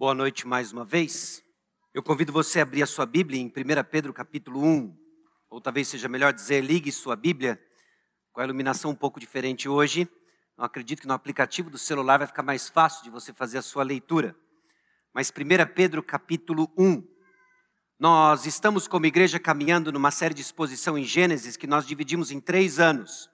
Boa noite mais uma vez. Eu convido você a abrir a sua Bíblia em 1 Pedro capítulo 1, ou talvez seja melhor dizer, ligue sua Bíblia, com a iluminação um pouco diferente hoje. Não acredito que no aplicativo do celular vai ficar mais fácil de você fazer a sua leitura. Mas 1 Pedro capítulo 1. Nós estamos como igreja caminhando numa série de exposição em Gênesis que nós dividimos em três anos.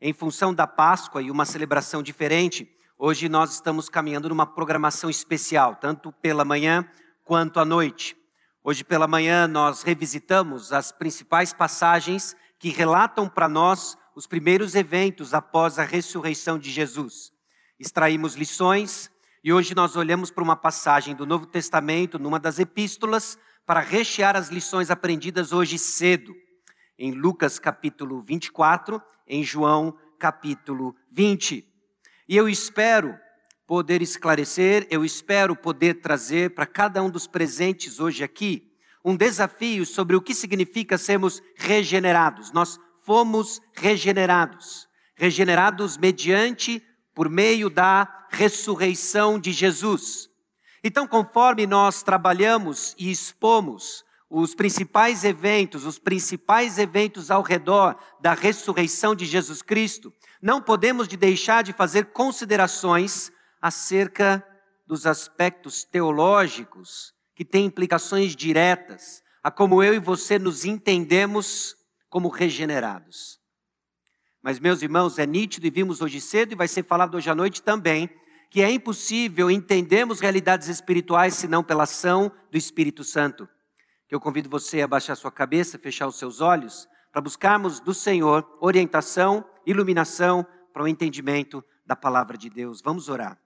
Em função da Páscoa e uma celebração diferente, Hoje nós estamos caminhando numa programação especial, tanto pela manhã quanto à noite. Hoje pela manhã nós revisitamos as principais passagens que relatam para nós os primeiros eventos após a ressurreição de Jesus. Extraímos lições e hoje nós olhamos para uma passagem do Novo Testamento, numa das epístolas, para rechear as lições aprendidas hoje cedo. Em Lucas capítulo 24, em João capítulo 20. E eu espero poder esclarecer, eu espero poder trazer para cada um dos presentes hoje aqui um desafio sobre o que significa sermos regenerados. Nós fomos regenerados, regenerados mediante, por meio da ressurreição de Jesus. Então, conforme nós trabalhamos e expomos os principais eventos, os principais eventos ao redor da ressurreição de Jesus Cristo, não podemos de deixar de fazer considerações acerca dos aspectos teológicos que têm implicações diretas a como eu e você nos entendemos como regenerados. Mas, meus irmãos, é nítido e vimos hoje cedo, e vai ser falado hoje à noite também, que é impossível entendermos realidades espirituais senão pela ação do Espírito Santo. Que eu convido você a baixar sua cabeça, fechar os seus olhos, para buscarmos do Senhor orientação iluminação para o entendimento da palavra de Deus. Vamos orar.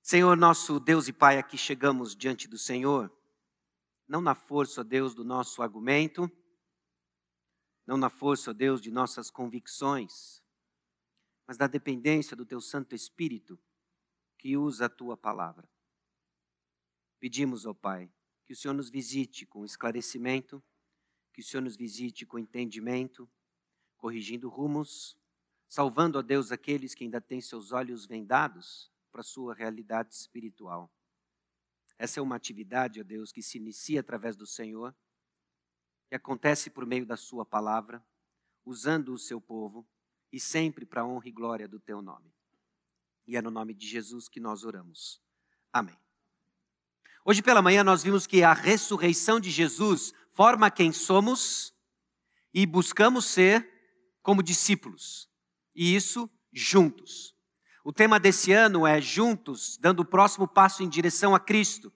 Senhor, nosso Deus e Pai, aqui chegamos diante do Senhor, não na força, Deus, do nosso argumento, não na força, Deus, de nossas convicções, mas da dependência do Teu Santo Espírito que usa a Tua palavra. Pedimos, ó Pai, que o Senhor nos visite com esclarecimento, que o Senhor nos visite com entendimento, corrigindo rumos, salvando a Deus aqueles que ainda têm seus olhos vendados para a sua realidade espiritual. Essa é uma atividade, ó Deus, que se inicia através do Senhor, que acontece por meio da Sua palavra, usando o seu povo e sempre para a honra e glória do Teu nome. E é no nome de Jesus que nós oramos. Amém. Hoje pela manhã nós vimos que a ressurreição de Jesus forma quem somos e buscamos ser como discípulos e isso juntos. O tema desse ano é Juntos, dando o próximo passo em direção a Cristo.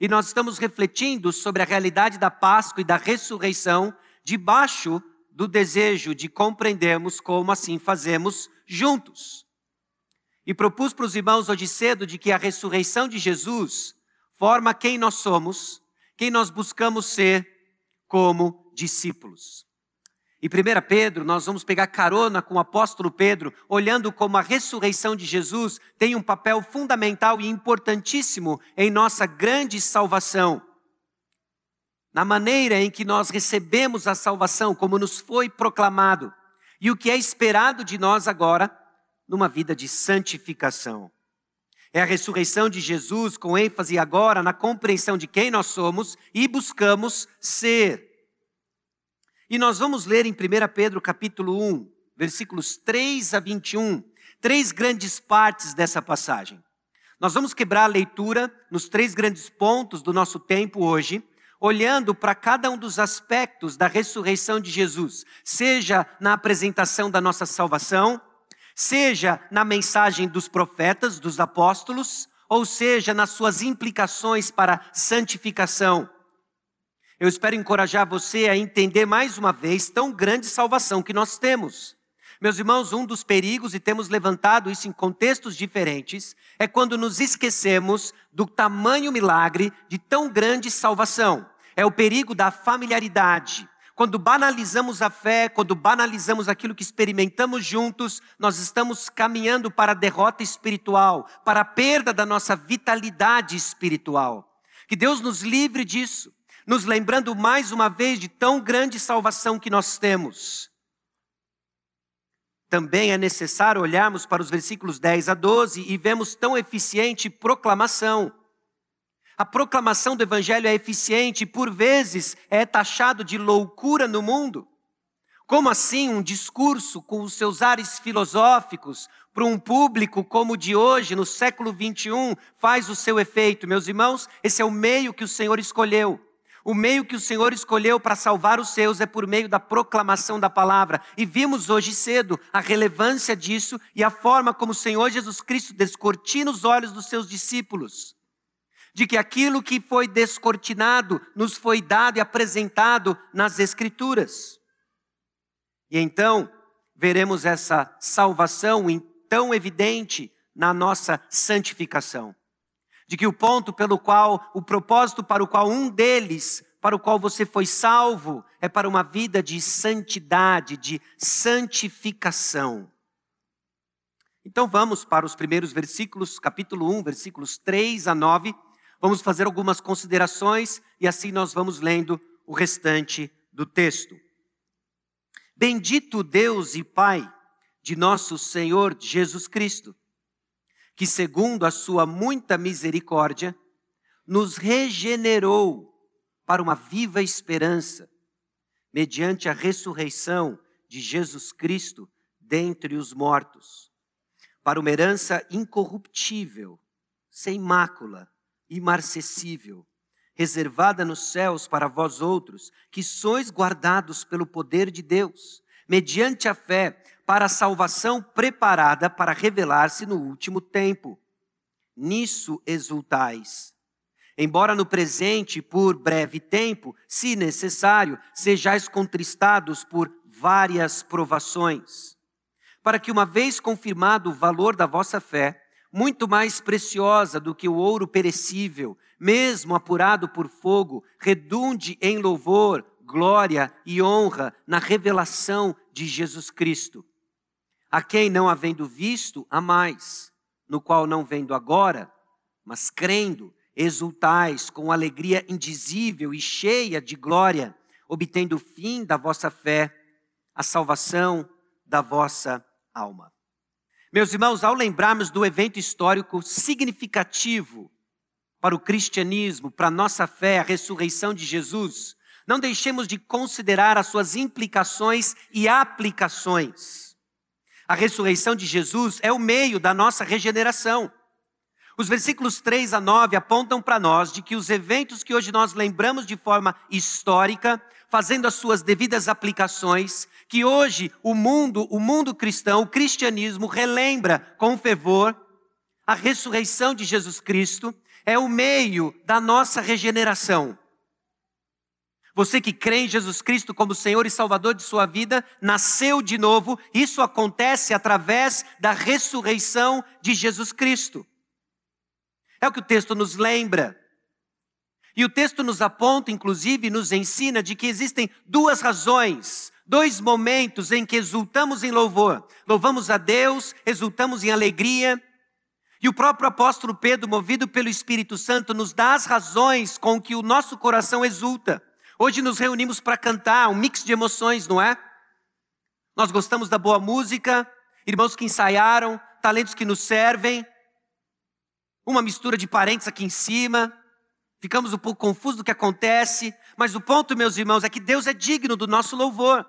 E nós estamos refletindo sobre a realidade da Páscoa e da ressurreição, debaixo do desejo de compreendermos como assim fazemos juntos. E propus para os irmãos hoje cedo de que a ressurreição de Jesus forma quem nós somos, quem nós buscamos ser como discípulos. Em 1 Pedro, nós vamos pegar carona com o apóstolo Pedro, olhando como a ressurreição de Jesus tem um papel fundamental e importantíssimo em nossa grande salvação. Na maneira em que nós recebemos a salvação, como nos foi proclamado, e o que é esperado de nós agora, numa vida de santificação. É a ressurreição de Jesus, com ênfase agora na compreensão de quem nós somos e buscamos ser. E nós vamos ler em 1 Pedro capítulo 1, versículos 3 a 21, três grandes partes dessa passagem. Nós vamos quebrar a leitura nos três grandes pontos do nosso tempo hoje, olhando para cada um dos aspectos da ressurreição de Jesus, seja na apresentação da nossa salvação, seja na mensagem dos profetas, dos apóstolos, ou seja nas suas implicações para santificação eu espero encorajar você a entender mais uma vez tão grande salvação que nós temos. Meus irmãos, um dos perigos, e temos levantado isso em contextos diferentes, é quando nos esquecemos do tamanho milagre de tão grande salvação. É o perigo da familiaridade. Quando banalizamos a fé, quando banalizamos aquilo que experimentamos juntos, nós estamos caminhando para a derrota espiritual, para a perda da nossa vitalidade espiritual. Que Deus nos livre disso nos lembrando mais uma vez de tão grande salvação que nós temos. Também é necessário olharmos para os versículos 10 a 12 e vemos tão eficiente proclamação. A proclamação do evangelho é eficiente e por vezes é taxado de loucura no mundo? Como assim um discurso com os seus ares filosóficos para um público como o de hoje, no século 21, faz o seu efeito? Meus irmãos, esse é o meio que o Senhor escolheu. O meio que o Senhor escolheu para salvar os seus é por meio da proclamação da palavra. E vimos hoje cedo a relevância disso e a forma como o Senhor Jesus Cristo descortina os olhos dos seus discípulos. De que aquilo que foi descortinado nos foi dado e apresentado nas Escrituras. E então veremos essa salvação tão evidente na nossa santificação. De que o ponto pelo qual, o propósito para o qual um deles, para o qual você foi salvo, é para uma vida de santidade, de santificação. Então vamos para os primeiros versículos, capítulo 1, versículos 3 a 9. Vamos fazer algumas considerações e assim nós vamos lendo o restante do texto. Bendito Deus e Pai de nosso Senhor Jesus Cristo, que, segundo a sua muita misericórdia, nos regenerou para uma viva esperança, mediante a ressurreição de Jesus Cristo dentre os mortos, para uma herança incorruptível, sem mácula, imarcessível, reservada nos céus para vós outros, que sois guardados pelo poder de Deus, mediante a fé, para a salvação preparada para revelar-se no último tempo. Nisso exultais. Embora no presente, por breve tempo, se necessário, sejais contristados por várias provações, para que, uma vez confirmado o valor da vossa fé, muito mais preciosa do que o ouro perecível, mesmo apurado por fogo, redunde em louvor, glória e honra na revelação de Jesus Cristo. A quem não havendo visto, a mais, no qual não vendo agora, mas crendo, exultais com alegria indizível e cheia de glória, obtendo o fim da vossa fé, a salvação da vossa alma. Meus irmãos, ao lembrarmos do evento histórico significativo para o cristianismo, para a nossa fé, a ressurreição de Jesus, não deixemos de considerar as suas implicações e aplicações. A ressurreição de Jesus é o meio da nossa regeneração. Os versículos 3 a 9 apontam para nós de que os eventos que hoje nós lembramos de forma histórica, fazendo as suas devidas aplicações, que hoje o mundo, o mundo cristão, o cristianismo relembra com fervor a ressurreição de Jesus Cristo é o meio da nossa regeneração. Você que crê em Jesus Cristo como Senhor e Salvador de sua vida, nasceu de novo, isso acontece através da ressurreição de Jesus Cristo. É o que o texto nos lembra. E o texto nos aponta, inclusive, nos ensina de que existem duas razões, dois momentos em que exultamos em louvor. Louvamos a Deus, exultamos em alegria, e o próprio apóstolo Pedro, movido pelo Espírito Santo, nos dá as razões com que o nosso coração exulta. Hoje nos reunimos para cantar, um mix de emoções, não é? Nós gostamos da boa música, irmãos que ensaiaram, talentos que nos servem, uma mistura de parentes aqui em cima, ficamos um pouco confusos do que acontece, mas o ponto, meus irmãos, é que Deus é digno do nosso louvor,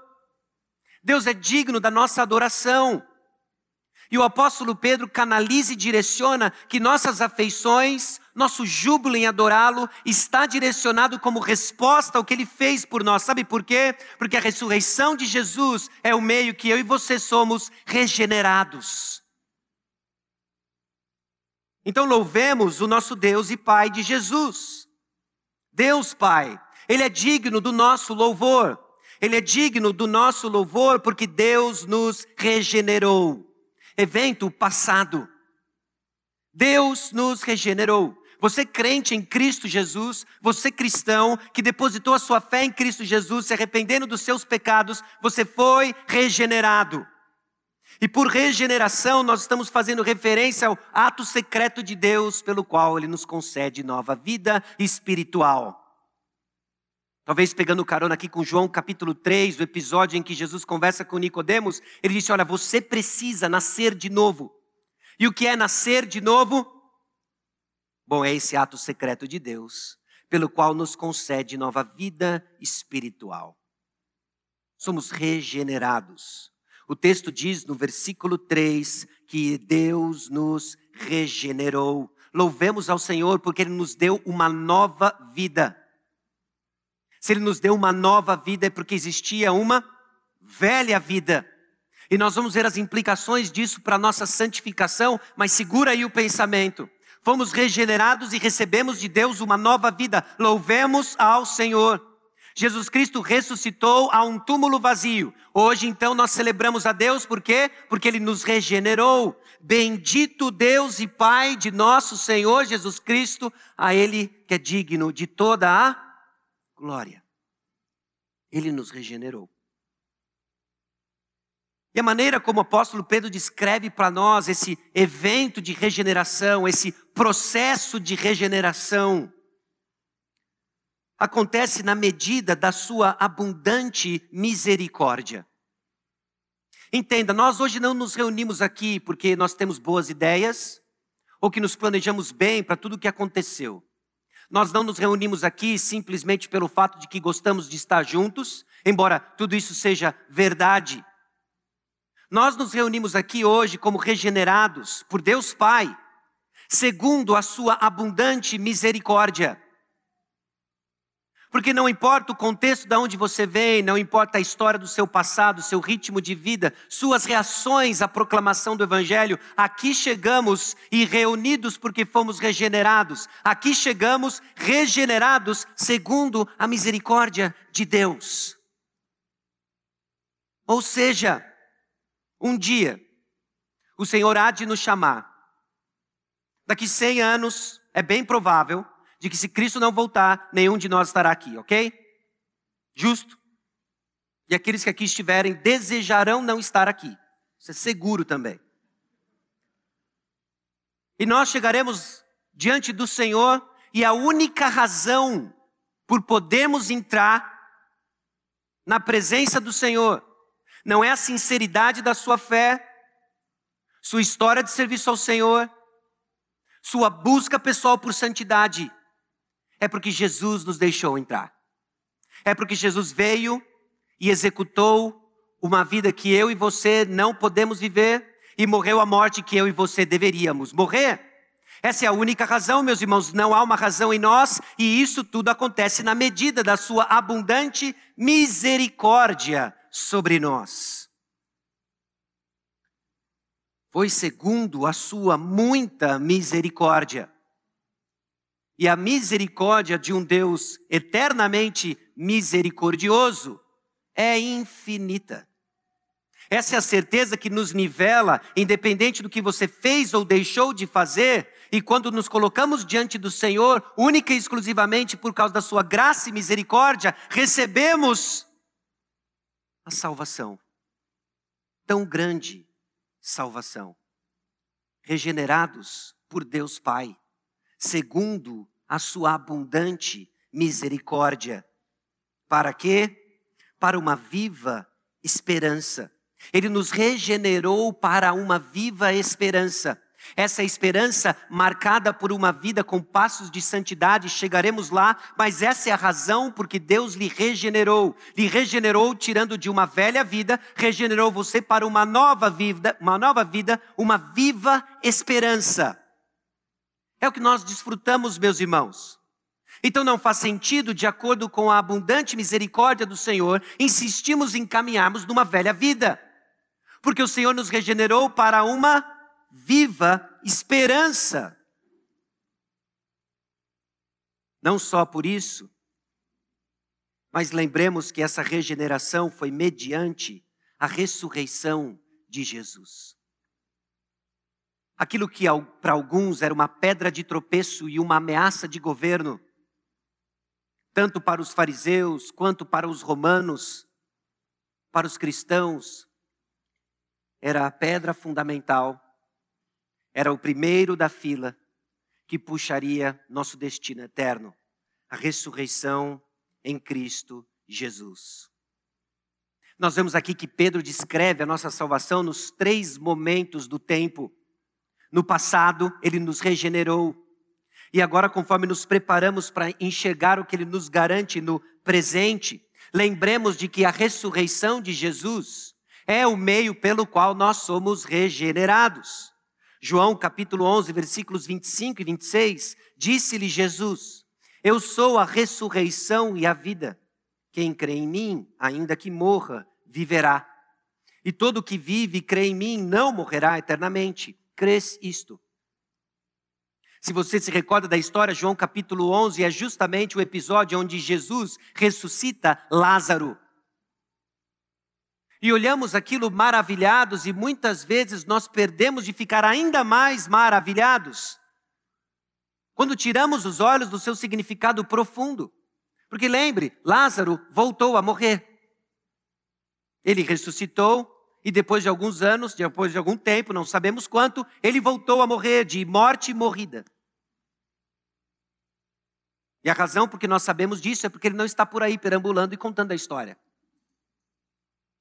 Deus é digno da nossa adoração. E o apóstolo Pedro canaliza e direciona que nossas afeições, nosso júbilo em adorá-lo está direcionado como resposta ao que ele fez por nós. Sabe por quê? Porque a ressurreição de Jesus é o meio que eu e você somos regenerados. Então louvemos o nosso Deus e Pai de Jesus. Deus Pai, Ele é digno do nosso louvor. Ele é digno do nosso louvor porque Deus nos regenerou evento passado. Deus nos regenerou. Você crente em Cristo Jesus, você cristão que depositou a sua fé em Cristo Jesus, se arrependendo dos seus pecados, você foi regenerado. E por regeneração, nós estamos fazendo referência ao ato secreto de Deus, pelo qual Ele nos concede nova vida espiritual. Talvez pegando carona aqui com João capítulo 3, o episódio em que Jesus conversa com Nicodemos, ele disse: "Olha, você precisa nascer de novo". E o que é nascer de novo? Bom, é esse ato secreto de Deus, pelo qual nos concede nova vida espiritual. Somos regenerados. O texto diz no versículo 3 que Deus nos regenerou. Louvemos ao Senhor porque Ele nos deu uma nova vida. Se Ele nos deu uma nova vida é porque existia uma velha vida. E nós vamos ver as implicações disso para a nossa santificação, mas segura aí o pensamento. Fomos regenerados e recebemos de Deus uma nova vida. Louvemos ao Senhor. Jesus Cristo ressuscitou a um túmulo vazio. Hoje, então, nós celebramos a Deus, por quê? Porque Ele nos regenerou. Bendito Deus e Pai de nosso Senhor Jesus Cristo, a Ele que é digno de toda a glória. Ele nos regenerou. E a maneira como o apóstolo Pedro descreve para nós esse evento de regeneração, esse processo de regeneração, acontece na medida da sua abundante misericórdia. Entenda, nós hoje não nos reunimos aqui porque nós temos boas ideias ou que nos planejamos bem para tudo o que aconteceu. Nós não nos reunimos aqui simplesmente pelo fato de que gostamos de estar juntos, embora tudo isso seja verdade. Nós nos reunimos aqui hoje como regenerados por Deus Pai, segundo a sua abundante misericórdia. Porque não importa o contexto de onde você vem, não importa a história do seu passado, seu ritmo de vida, suas reações à proclamação do Evangelho, aqui chegamos e reunidos porque fomos regenerados. Aqui chegamos regenerados segundo a misericórdia de Deus. Ou seja, um dia, o Senhor há de nos chamar. Daqui 100 anos, é bem provável de que se Cristo não voltar, nenhum de nós estará aqui, ok? Justo? E aqueles que aqui estiverem desejarão não estar aqui. Isso é seguro também. E nós chegaremos diante do Senhor e a única razão por podermos entrar na presença do Senhor não é a sinceridade da sua fé, sua história de serviço ao Senhor, sua busca pessoal por santidade é porque Jesus nos deixou entrar. É porque Jesus veio e executou uma vida que eu e você não podemos viver e morreu a morte que eu e você deveríamos morrer. Essa é a única razão, meus irmãos, não há uma razão em nós, e isso tudo acontece na medida da sua abundante misericórdia sobre nós. Foi segundo a sua muita misericórdia e a misericórdia de um Deus eternamente misericordioso é infinita. Essa é a certeza que nos nivela, independente do que você fez ou deixou de fazer, e quando nos colocamos diante do Senhor, única e exclusivamente por causa da Sua graça e misericórdia, recebemos a salvação. Tão grande salvação. Regenerados por Deus Pai, segundo a sua abundante misericórdia. Para quê? Para uma viva esperança. Ele nos regenerou para uma viva esperança. Essa esperança marcada por uma vida com passos de santidade, chegaremos lá, mas essa é a razão porque Deus lhe regenerou. Lhe regenerou tirando de uma velha vida, regenerou você para uma nova vida, uma nova vida, uma viva esperança. É o que nós desfrutamos, meus irmãos. Então não faz sentido, de acordo com a abundante misericórdia do Senhor, insistimos em caminharmos numa velha vida. Porque o Senhor nos regenerou para uma viva esperança. Não só por isso, mas lembremos que essa regeneração foi mediante a ressurreição de Jesus. Aquilo que para alguns era uma pedra de tropeço e uma ameaça de governo, tanto para os fariseus quanto para os romanos, para os cristãos, era a pedra fundamental, era o primeiro da fila que puxaria nosso destino eterno, a ressurreição em Cristo Jesus. Nós vemos aqui que Pedro descreve a nossa salvação nos três momentos do tempo no passado, ele nos regenerou. E agora, conforme nos preparamos para enxergar o que ele nos garante no presente, lembremos de que a ressurreição de Jesus é o meio pelo qual nós somos regenerados. João capítulo 11, versículos 25 e 26, disse-lhe Jesus: Eu sou a ressurreição e a vida. Quem crê em mim, ainda que morra, viverá. E todo que vive e crê em mim não morrerá eternamente. Crês isto? Se você se recorda da história, João capítulo 11 é justamente o episódio onde Jesus ressuscita Lázaro. E olhamos aquilo maravilhados e muitas vezes nós perdemos de ficar ainda mais maravilhados quando tiramos os olhos do seu significado profundo. Porque lembre, Lázaro voltou a morrer. Ele ressuscitou e depois de alguns anos, depois de algum tempo, não sabemos quanto, ele voltou a morrer de morte morrida. E a razão por que nós sabemos disso é porque ele não está por aí perambulando e contando a história.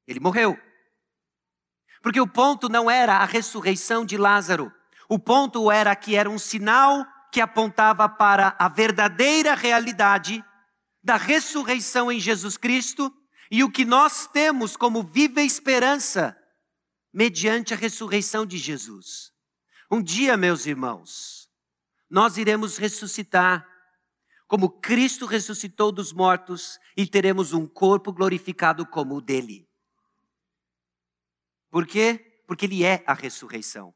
Ele morreu. Porque o ponto não era a ressurreição de Lázaro. O ponto era que era um sinal que apontava para a verdadeira realidade da ressurreição em Jesus Cristo e o que nós temos como viva esperança mediante a ressurreição de Jesus. Um dia, meus irmãos, nós iremos ressuscitar como Cristo ressuscitou dos mortos e teremos um corpo glorificado como o dele. Por quê? Porque ele é a ressurreição.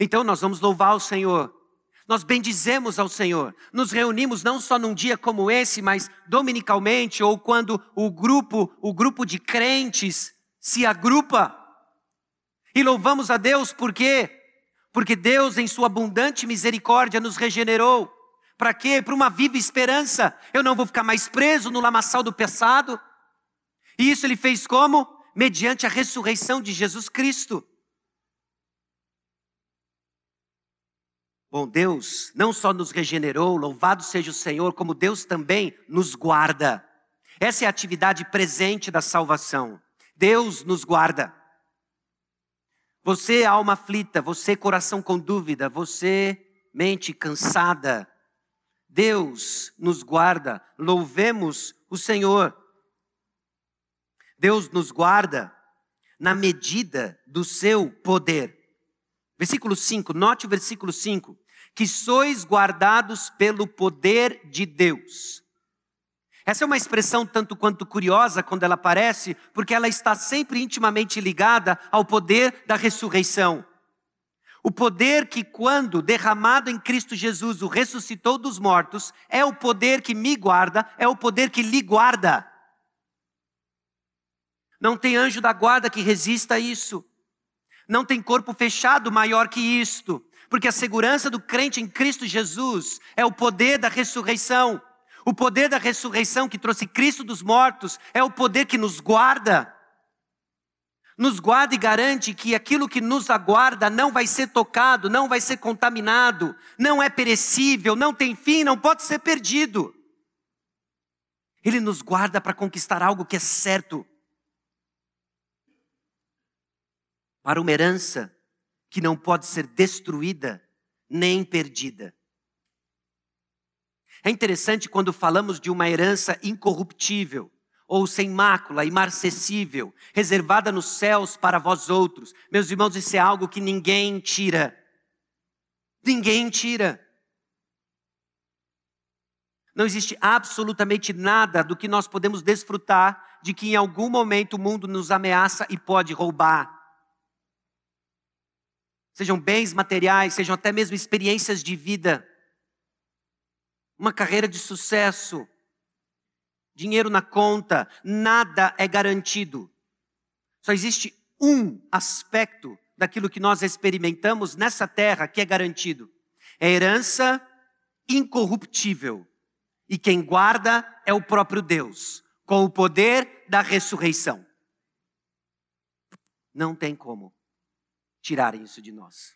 Então nós vamos louvar o Senhor nós bendizemos ao Senhor. Nos reunimos não só num dia como esse, mas dominicalmente ou quando o grupo, o grupo de crentes se agrupa. E louvamos a Deus por quê? Porque Deus em sua abundante misericórdia nos regenerou. Para quê? Para uma viva esperança. Eu não vou ficar mais preso no lamaçal do passado. E isso ele fez como? Mediante a ressurreição de Jesus Cristo. Bom, Deus não só nos regenerou, louvado seja o Senhor, como Deus também nos guarda. Essa é a atividade presente da salvação. Deus nos guarda. Você, alma aflita, você, coração com dúvida, você, mente cansada, Deus nos guarda, louvemos o Senhor. Deus nos guarda na medida do seu poder. Versículo 5, note o versículo 5 que sois guardados pelo poder de Deus. Essa é uma expressão tanto quanto curiosa quando ela aparece, porque ela está sempre intimamente ligada ao poder da ressurreição. O poder que, quando derramado em Cristo Jesus, o ressuscitou dos mortos, é o poder que me guarda, é o poder que lhe guarda. Não tem anjo da guarda que resista a isso. Não tem corpo fechado maior que isto porque a segurança do crente em Cristo Jesus é o poder da ressurreição. O poder da ressurreição que trouxe Cristo dos mortos é o poder que nos guarda. Nos guarda e garante que aquilo que nos aguarda não vai ser tocado, não vai ser contaminado, não é perecível, não tem fim, não pode ser perdido. Ele nos guarda para conquistar algo que é certo. Para uma herança que não pode ser destruída nem perdida. É interessante quando falamos de uma herança incorruptível, ou sem mácula, imarcessível, reservada nos céus para vós outros. Meus irmãos, isso é algo que ninguém tira. Ninguém tira. Não existe absolutamente nada do que nós podemos desfrutar de que em algum momento o mundo nos ameaça e pode roubar sejam bens materiais, sejam até mesmo experiências de vida, uma carreira de sucesso, dinheiro na conta, nada é garantido. Só existe um aspecto daquilo que nós experimentamos nessa terra que é garantido: é herança incorruptível. E quem guarda é o próprio Deus, com o poder da ressurreição. Não tem como tirarem isso de nós.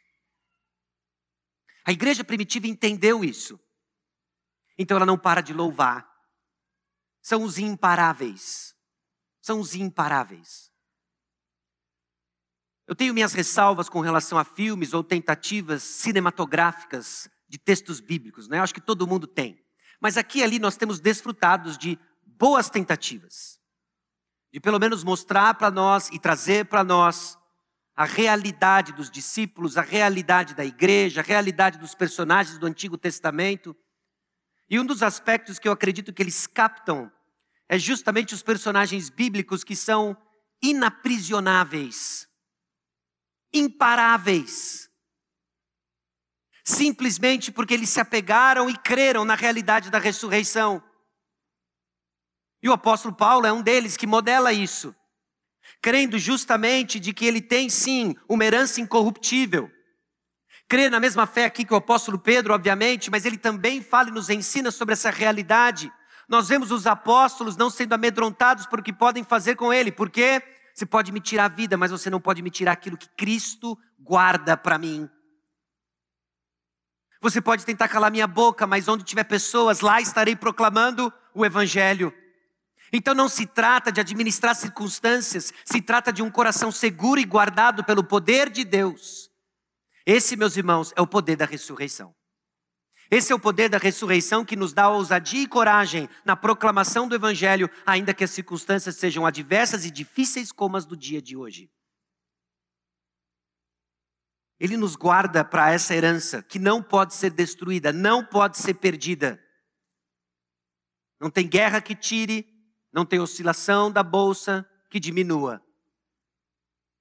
A igreja primitiva entendeu isso. Então ela não para de louvar. São os imparáveis. São os imparáveis. Eu tenho minhas ressalvas com relação a filmes ou tentativas cinematográficas de textos bíblicos, né? Acho que todo mundo tem. Mas aqui e ali nós temos desfrutados de boas tentativas, de pelo menos mostrar para nós e trazer para nós a realidade dos discípulos, a realidade da igreja, a realidade dos personagens do Antigo Testamento. E um dos aspectos que eu acredito que eles captam é justamente os personagens bíblicos que são inaprisionáveis, imparáveis, simplesmente porque eles se apegaram e creram na realidade da ressurreição. E o apóstolo Paulo é um deles que modela isso, crendo justamente de que ele tem sim uma herança incorruptível. Crê na mesma fé aqui que o apóstolo Pedro, obviamente, mas ele também fala e nos ensina sobre essa realidade. Nós vemos os apóstolos não sendo amedrontados por o que podem fazer com ele, porque você pode me tirar a vida, mas você não pode me tirar aquilo que Cristo guarda para mim. Você pode tentar calar minha boca, mas onde tiver pessoas, lá estarei proclamando o Evangelho. Então não se trata de administrar circunstâncias, se trata de um coração seguro e guardado pelo poder de Deus. Esse, meus irmãos, é o poder da ressurreição. Esse é o poder da ressurreição que nos dá ousadia e coragem na proclamação do Evangelho, ainda que as circunstâncias sejam adversas e difíceis como as do dia de hoje. Ele nos guarda para essa herança que não pode ser destruída, não pode ser perdida. Não tem guerra que tire, não tem oscilação da bolsa que diminua.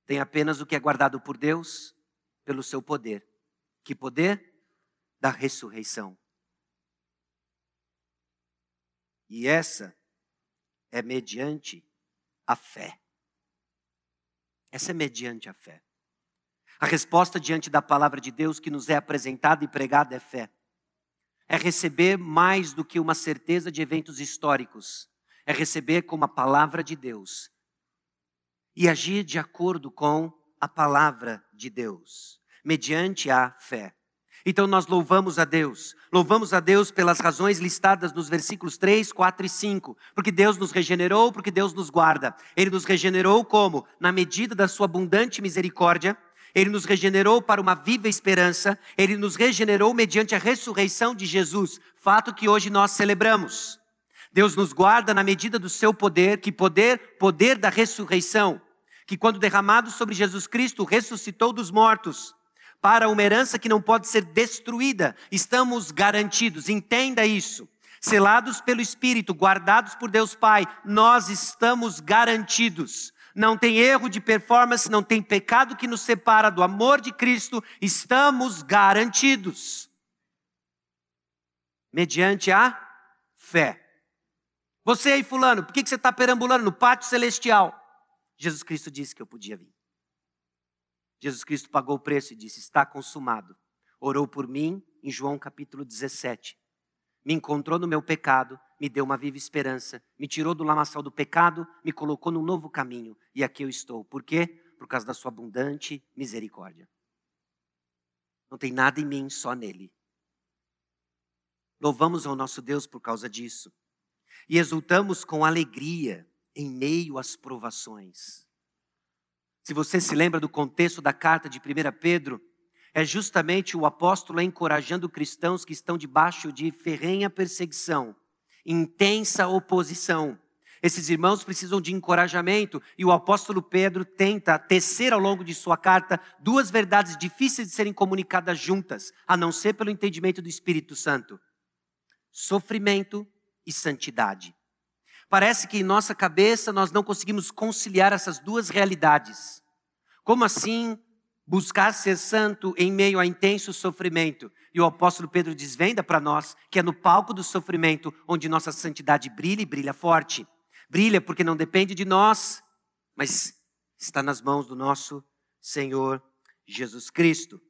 Tem apenas o que é guardado por Deus pelo seu poder. Que poder? Da ressurreição. E essa é mediante a fé. Essa é mediante a fé. A resposta diante da palavra de Deus que nos é apresentada e pregada é fé. É receber mais do que uma certeza de eventos históricos. É receber como a palavra de Deus e agir de acordo com a palavra de Deus, mediante a fé. Então nós louvamos a Deus. Louvamos a Deus pelas razões listadas nos versículos 3, 4 e 5. Porque Deus nos regenerou, porque Deus nos guarda. Ele nos regenerou como? Na medida da sua abundante misericórdia, ele nos regenerou para uma viva esperança, ele nos regenerou mediante a ressurreição de Jesus, fato que hoje nós celebramos. Deus nos guarda na medida do seu poder, que poder, poder da ressurreição, que quando derramado sobre Jesus Cristo ressuscitou dos mortos, para uma herança que não pode ser destruída, estamos garantidos. Entenda isso. Selados pelo Espírito, guardados por Deus Pai, nós estamos garantidos não tem erro de performance, não tem pecado que nos separa do amor de Cristo, estamos garantidos. Mediante a fé. Você aí, Fulano, por que você está perambulando no pátio celestial? Jesus Cristo disse que eu podia vir. Jesus Cristo pagou o preço e disse: Está consumado. Orou por mim em João capítulo 17 me encontrou no meu pecado, me deu uma viva esperança, me tirou do lamaçal do pecado, me colocou num novo caminho. E aqui eu estou. Por quê? Por causa da sua abundante misericórdia. Não tem nada em mim, só nele. Louvamos ao nosso Deus por causa disso. E exultamos com alegria em meio às provações. Se você se lembra do contexto da carta de 1 Pedro, é justamente o apóstolo encorajando cristãos que estão debaixo de ferrenha perseguição, intensa oposição. Esses irmãos precisam de encorajamento e o apóstolo Pedro tenta tecer ao longo de sua carta duas verdades difíceis de serem comunicadas juntas, a não ser pelo entendimento do Espírito Santo: sofrimento e santidade. Parece que em nossa cabeça nós não conseguimos conciliar essas duas realidades. Como assim buscar ser santo em meio a intenso sofrimento. E o apóstolo Pedro desvenda para nós que é no palco do sofrimento onde nossa santidade brilha e brilha forte. Brilha porque não depende de nós, mas está nas mãos do nosso Senhor Jesus Cristo.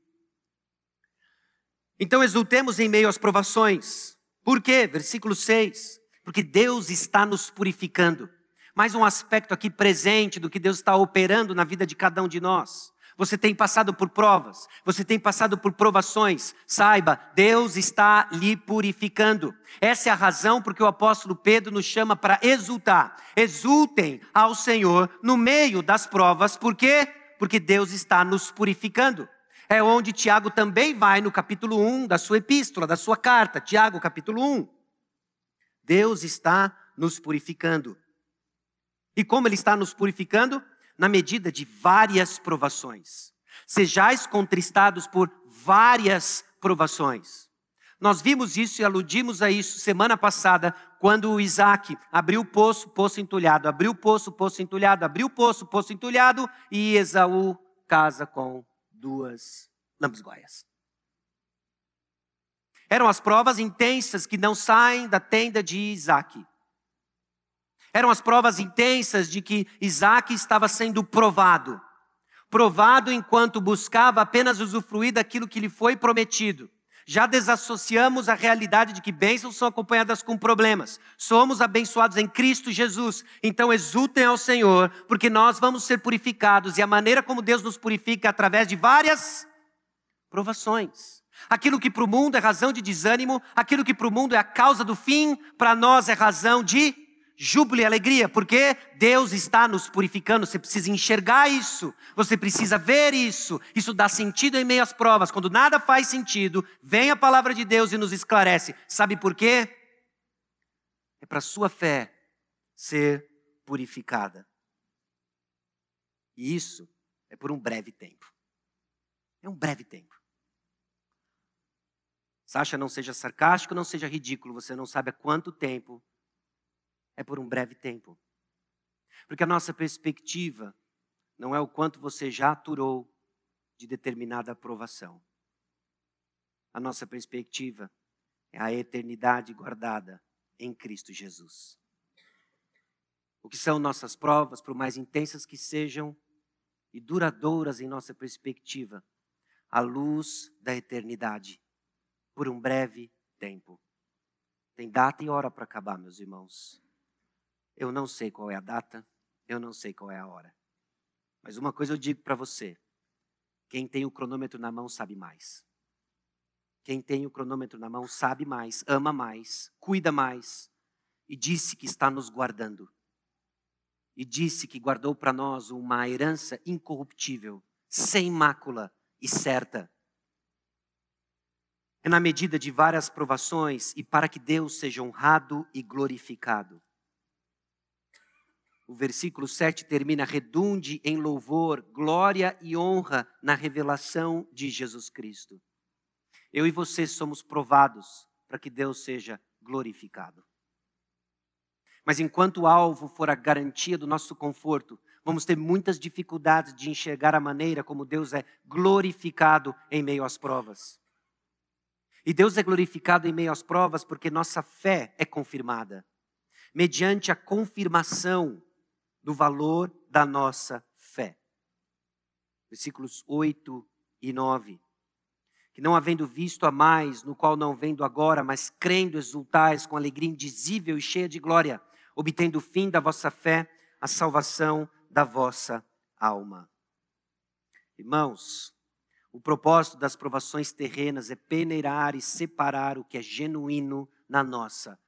Então exultemos em meio às provações. Por quê? Versículo 6. Porque Deus está nos purificando. Mais um aspecto aqui presente do que Deus está operando na vida de cada um de nós. Você tem passado por provas, você tem passado por provações. Saiba, Deus está lhe purificando. Essa é a razão porque o apóstolo Pedro nos chama para exultar. Exultem ao Senhor no meio das provas, por quê? Porque Deus está nos purificando. É onde Tiago também vai no capítulo 1 da sua epístola, da sua carta, Tiago, capítulo 1. Deus está nos purificando. E como Ele está nos purificando? Na medida de várias provações. Sejais contristados por várias provações. Nós vimos isso e aludimos a isso semana passada, quando o Isaac abriu o poço, poço entulhado, abriu o poço, poço entulhado, abriu o poço, poço entulhado, e Esaú casa com duas lambisgoias. Eram as provas intensas que não saem da tenda de Isaac. Eram as provas intensas de que Isaac estava sendo provado. Provado enquanto buscava apenas usufruir daquilo que lhe foi prometido. Já desassociamos a realidade de que bênçãos são acompanhadas com problemas. Somos abençoados em Cristo Jesus. Então exultem ao Senhor, porque nós vamos ser purificados. E a maneira como Deus nos purifica é através de várias provações. Aquilo que para o mundo é razão de desânimo, aquilo que para o mundo é a causa do fim, para nós é razão de júbilo e alegria, porque Deus está nos purificando. Você precisa enxergar isso, você precisa ver isso. Isso dá sentido em meio às provas. Quando nada faz sentido, vem a palavra de Deus e nos esclarece. Sabe por quê? É para a sua fé ser purificada. E isso é por um breve tempo. É um breve tempo. Sasha, não seja sarcástico, não seja ridículo. Você não sabe há quanto tempo é por um breve tempo. Porque a nossa perspectiva não é o quanto você já aturou de determinada aprovação. A nossa perspectiva é a eternidade guardada em Cristo Jesus. O que são nossas provas, por mais intensas que sejam e duradouras em nossa perspectiva, a luz da eternidade, por um breve tempo. Tem data e hora para acabar, meus irmãos. Eu não sei qual é a data, eu não sei qual é a hora. Mas uma coisa eu digo para você: quem tem o cronômetro na mão sabe mais. Quem tem o cronômetro na mão sabe mais, ama mais, cuida mais e disse que está nos guardando. E disse que guardou para nós uma herança incorruptível, sem mácula e certa. É na medida de várias provações e para que Deus seja honrado e glorificado o versículo 7 termina: redunde em louvor, glória e honra na revelação de Jesus Cristo. Eu e você somos provados para que Deus seja glorificado. Mas enquanto o alvo for a garantia do nosso conforto, vamos ter muitas dificuldades de enxergar a maneira como Deus é glorificado em meio às provas. E Deus é glorificado em meio às provas porque nossa fé é confirmada, mediante a confirmação do valor da nossa fé. Versículos 8 e 9. Que não havendo visto a mais, no qual não vendo agora, mas crendo exultais com alegria indizível e cheia de glória, obtendo o fim da vossa fé, a salvação da vossa alma. Irmãos, o propósito das provações terrenas é peneirar e separar o que é genuíno na nossa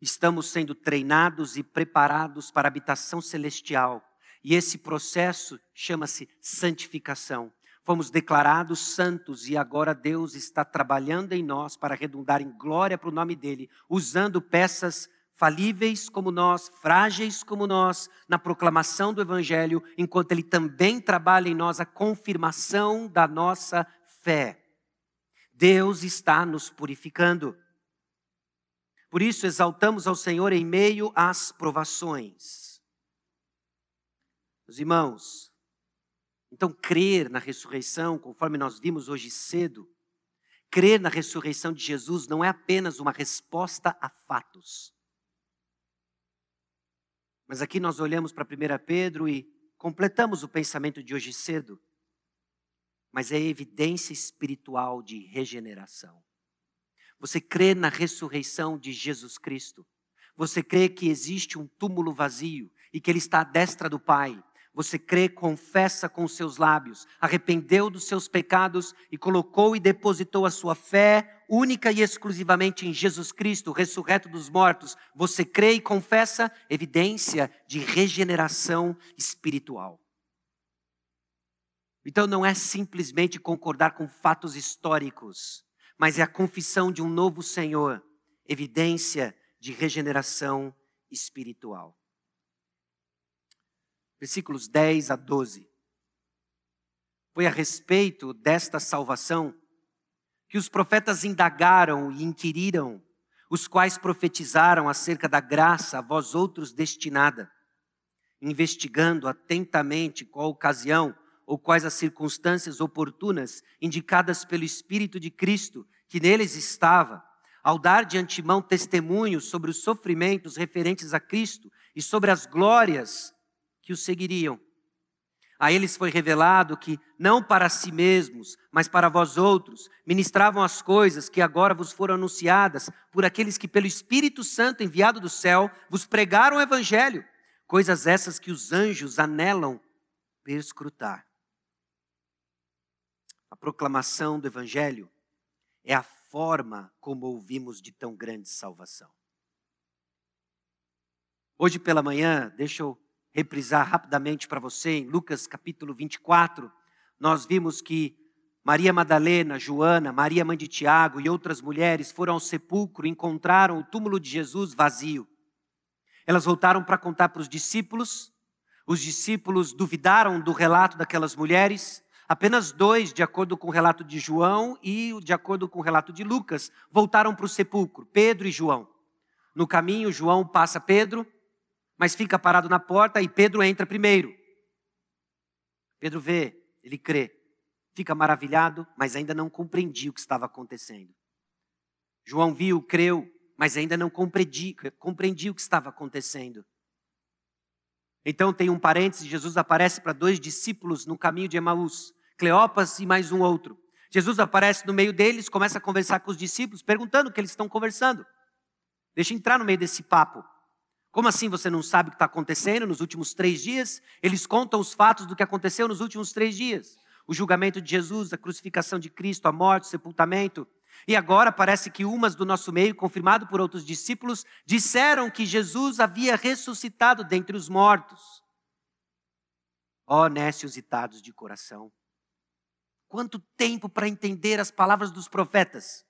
estamos sendo treinados e preparados para a habitação celestial. E esse processo chama-se santificação. Fomos declarados santos e agora Deus está trabalhando em nós para redundar em glória para o nome dele, usando peças falíveis como nós, frágeis como nós, na proclamação do Evangelho, enquanto Ele também trabalha em nós a confirmação da nossa fé. Deus está nos purificando. Por isso exaltamos ao Senhor em meio às provações. Meus irmãos, então crer na ressurreição, conforme nós vimos hoje cedo, crer na ressurreição de Jesus não é apenas uma resposta a fatos. Mas aqui nós olhamos para 1 Pedro e completamos o pensamento de hoje cedo. Mas é evidência espiritual de regeneração. Você crê na ressurreição de Jesus Cristo. Você crê que existe um túmulo vazio e que ele está à destra do Pai. Você crê, confessa com seus lábios, arrependeu dos seus pecados e colocou e depositou a sua fé única e exclusivamente em Jesus Cristo, ressurreto dos mortos. Você crê e confessa evidência de regeneração espiritual. Então não é simplesmente concordar com fatos históricos, mas é a confissão de um novo Senhor, evidência de regeneração espiritual. Versículos 10 a 12. Foi a respeito desta salvação que os profetas indagaram e inquiriram, os quais profetizaram acerca da graça a vós outros destinada, investigando atentamente qual ocasião ou quais as circunstâncias oportunas indicadas pelo Espírito de Cristo que neles estava, ao dar de antemão testemunho sobre os sofrimentos referentes a Cristo e sobre as glórias que o seguiriam. A eles foi revelado que, não para si mesmos, mas para vós outros, ministravam as coisas que agora vos foram anunciadas por aqueles que, pelo Espírito Santo enviado do céu, vos pregaram o Evangelho, coisas essas que os anjos anelam perscrutar. A proclamação do Evangelho é a forma como ouvimos de tão grande salvação. Hoje pela manhã, deixa eu reprisar rapidamente para você, em Lucas capítulo 24, nós vimos que Maria Madalena, Joana, Maria mãe de Tiago e outras mulheres foram ao sepulcro e encontraram o túmulo de Jesus vazio. Elas voltaram para contar para os discípulos, os discípulos duvidaram do relato daquelas mulheres, apenas dois, de acordo com o relato de João e de acordo com o relato de Lucas, voltaram para o sepulcro, Pedro e João. No caminho, João passa Pedro, mas fica parado na porta e Pedro entra primeiro. Pedro vê, ele crê, fica maravilhado, mas ainda não compreendia o que estava acontecendo. João viu, creu, mas ainda não compreendia, o que estava acontecendo. Então tem um parênteses, Jesus aparece para dois discípulos no caminho de Emaús, Cleopas e mais um outro. Jesus aparece no meio deles, começa a conversar com os discípulos, perguntando o que eles estão conversando. Deixa entrar no meio desse papo. Como assim você não sabe o que está acontecendo nos últimos três dias? Eles contam os fatos do que aconteceu nos últimos três dias: o julgamento de Jesus, a crucificação de Cristo, a morte, o sepultamento. E agora parece que umas do nosso meio, confirmado por outros discípulos, disseram que Jesus havia ressuscitado dentre os mortos. Ó oh, nécios e tados de coração, quanto tempo para entender as palavras dos profetas?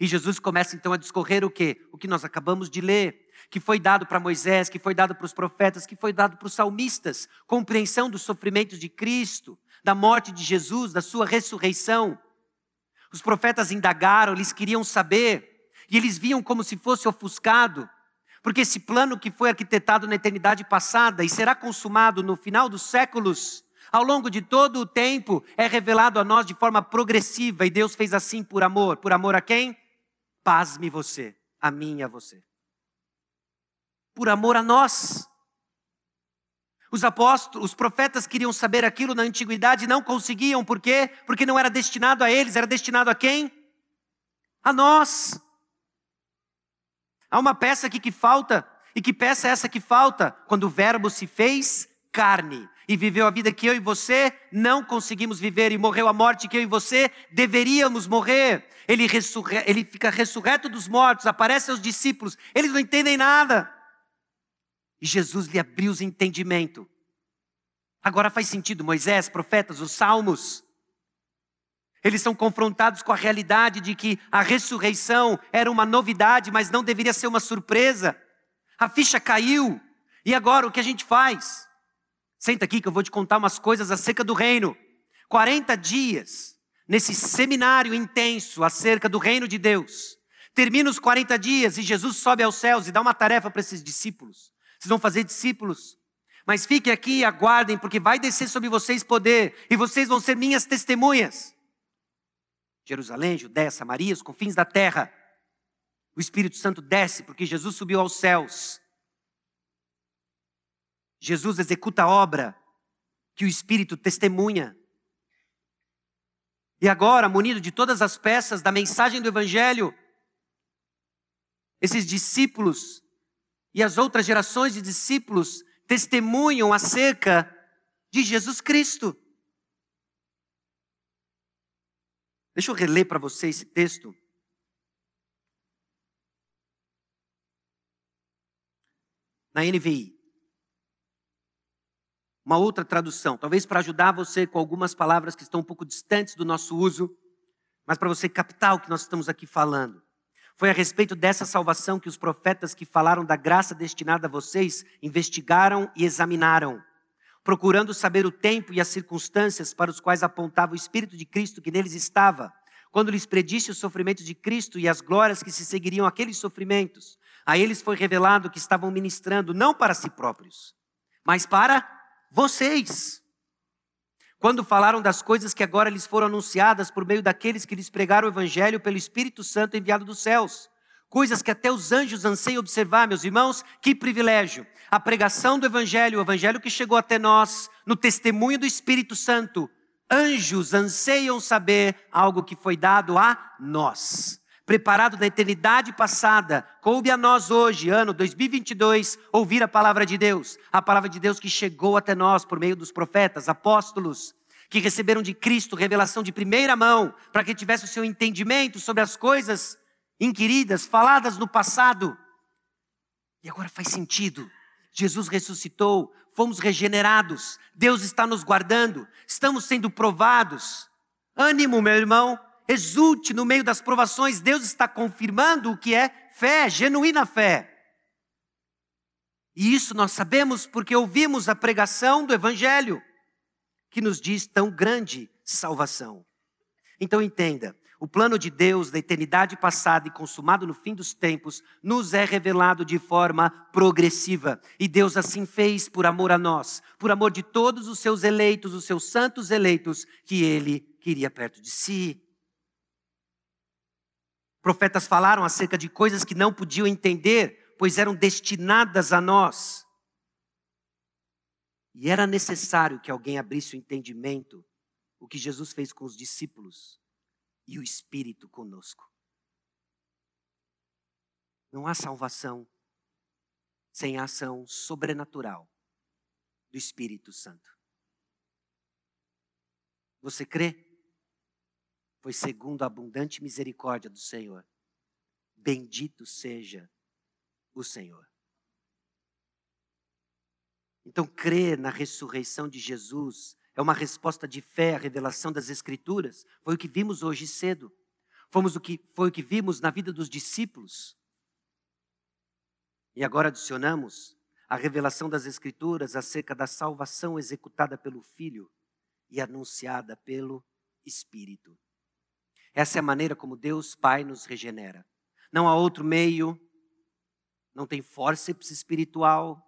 E Jesus começa então a discorrer o que? O que nós acabamos de ler, que foi dado para Moisés, que foi dado para os profetas, que foi dado para os salmistas, compreensão dos sofrimentos de Cristo, da morte de Jesus, da sua ressurreição. Os profetas indagaram, eles queriam saber, e eles viam como se fosse ofuscado, porque esse plano que foi arquitetado na eternidade passada e será consumado no final dos séculos, ao longo de todo o tempo, é revelado a nós de forma progressiva, e Deus fez assim por amor. Por amor a quem? Pasme você, a mim e a você. Por amor a nós. Os apóstolos, os profetas queriam saber aquilo na antiguidade e não conseguiam, por quê? Porque não era destinado a eles, era destinado a quem? A nós. Há uma peça aqui que falta, e que peça é essa que falta? Quando o Verbo se fez carne e viveu a vida que eu e você não conseguimos viver e morreu a morte que eu e você deveríamos morrer. Ele, ressurre... ele fica ressurreto dos mortos, aparece aos discípulos, eles não entendem nada. E Jesus lhe abriu os entendimento. Agora faz sentido, Moisés, profetas, os salmos. Eles são confrontados com a realidade de que a ressurreição era uma novidade, mas não deveria ser uma surpresa. A ficha caiu. E agora o que a gente faz? Senta aqui que eu vou te contar umas coisas acerca do reino. 40 dias nesse seminário intenso acerca do reino de Deus. Termina os 40 dias e Jesus sobe aos céus e dá uma tarefa para esses discípulos. Vocês vão fazer discípulos. Mas fiquem aqui e aguardem, porque vai descer sobre vocês poder, e vocês vão ser minhas testemunhas. Jerusalém, Judéia, Samaria, os confins da terra. O Espírito Santo desce, porque Jesus subiu aos céus. Jesus executa a obra que o Espírito testemunha. E agora, munido de todas as peças da mensagem do Evangelho, esses discípulos e as outras gerações de discípulos testemunham acerca de Jesus Cristo. Deixa eu reler para você esse texto. Na NVI. Uma outra tradução, talvez para ajudar você com algumas palavras que estão um pouco distantes do nosso uso, mas para você captar o que nós estamos aqui falando. Foi a respeito dessa salvação que os profetas que falaram da graça destinada a vocês investigaram e examinaram, procurando saber o tempo e as circunstâncias para os quais apontava o Espírito de Cristo que neles estava, quando lhes predisse o sofrimento de Cristo e as glórias que se seguiriam àqueles sofrimentos. A eles foi revelado que estavam ministrando não para si próprios, mas para vocês. Quando falaram das coisas que agora lhes foram anunciadas por meio daqueles que lhes pregaram o Evangelho pelo Espírito Santo enviado dos céus, coisas que até os anjos anseiam observar, meus irmãos, que privilégio. A pregação do Evangelho, o Evangelho que chegou até nós, no testemunho do Espírito Santo, anjos anseiam saber algo que foi dado a nós preparado na eternidade passada, coube a nós hoje, ano 2022, ouvir a palavra de Deus, a palavra de Deus que chegou até nós por meio dos profetas, apóstolos, que receberam de Cristo revelação de primeira mão, para que tivesse o seu entendimento sobre as coisas inquiridas, faladas no passado. E agora faz sentido. Jesus ressuscitou, fomos regenerados, Deus está nos guardando, estamos sendo provados. Ânimo, meu irmão, exulte no meio das provações, Deus está confirmando o que é fé, genuína fé. E isso nós sabemos porque ouvimos a pregação do Evangelho, que nos diz tão grande salvação. Então entenda, o plano de Deus da eternidade passada e consumado no fim dos tempos nos é revelado de forma progressiva. E Deus assim fez por amor a nós, por amor de todos os seus eleitos, os seus santos eleitos, que Ele queria perto de si. Profetas falaram acerca de coisas que não podiam entender, pois eram destinadas a nós. E era necessário que alguém abrisse o entendimento, o que Jesus fez com os discípulos e o Espírito conosco. Não há salvação sem a ação sobrenatural do Espírito Santo. Você crê? Foi segundo a abundante misericórdia do Senhor. Bendito seja o Senhor. Então, crer na ressurreição de Jesus é uma resposta de fé à revelação das Escrituras. Foi o que vimos hoje cedo. Fomos o que, foi o que vimos na vida dos discípulos. E agora adicionamos a revelação das Escrituras acerca da salvação executada pelo Filho e anunciada pelo Espírito. Essa é a maneira como Deus Pai nos regenera. Não há outro meio, não tem fórceps espiritual,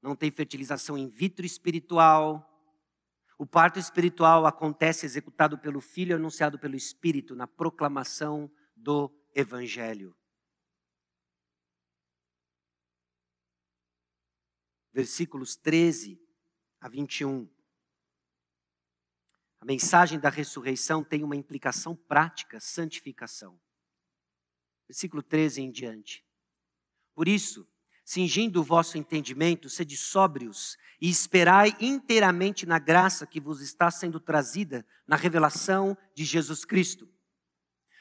não tem fertilização in vitro espiritual. O parto espiritual acontece executado pelo Filho, anunciado pelo Espírito, na proclamação do Evangelho. Versículos 13 a 21. A mensagem da ressurreição tem uma implicação prática, santificação. Versículo 13 em diante. Por isso, cingindo o vosso entendimento, sede sóbrios e esperai inteiramente na graça que vos está sendo trazida na revelação de Jesus Cristo.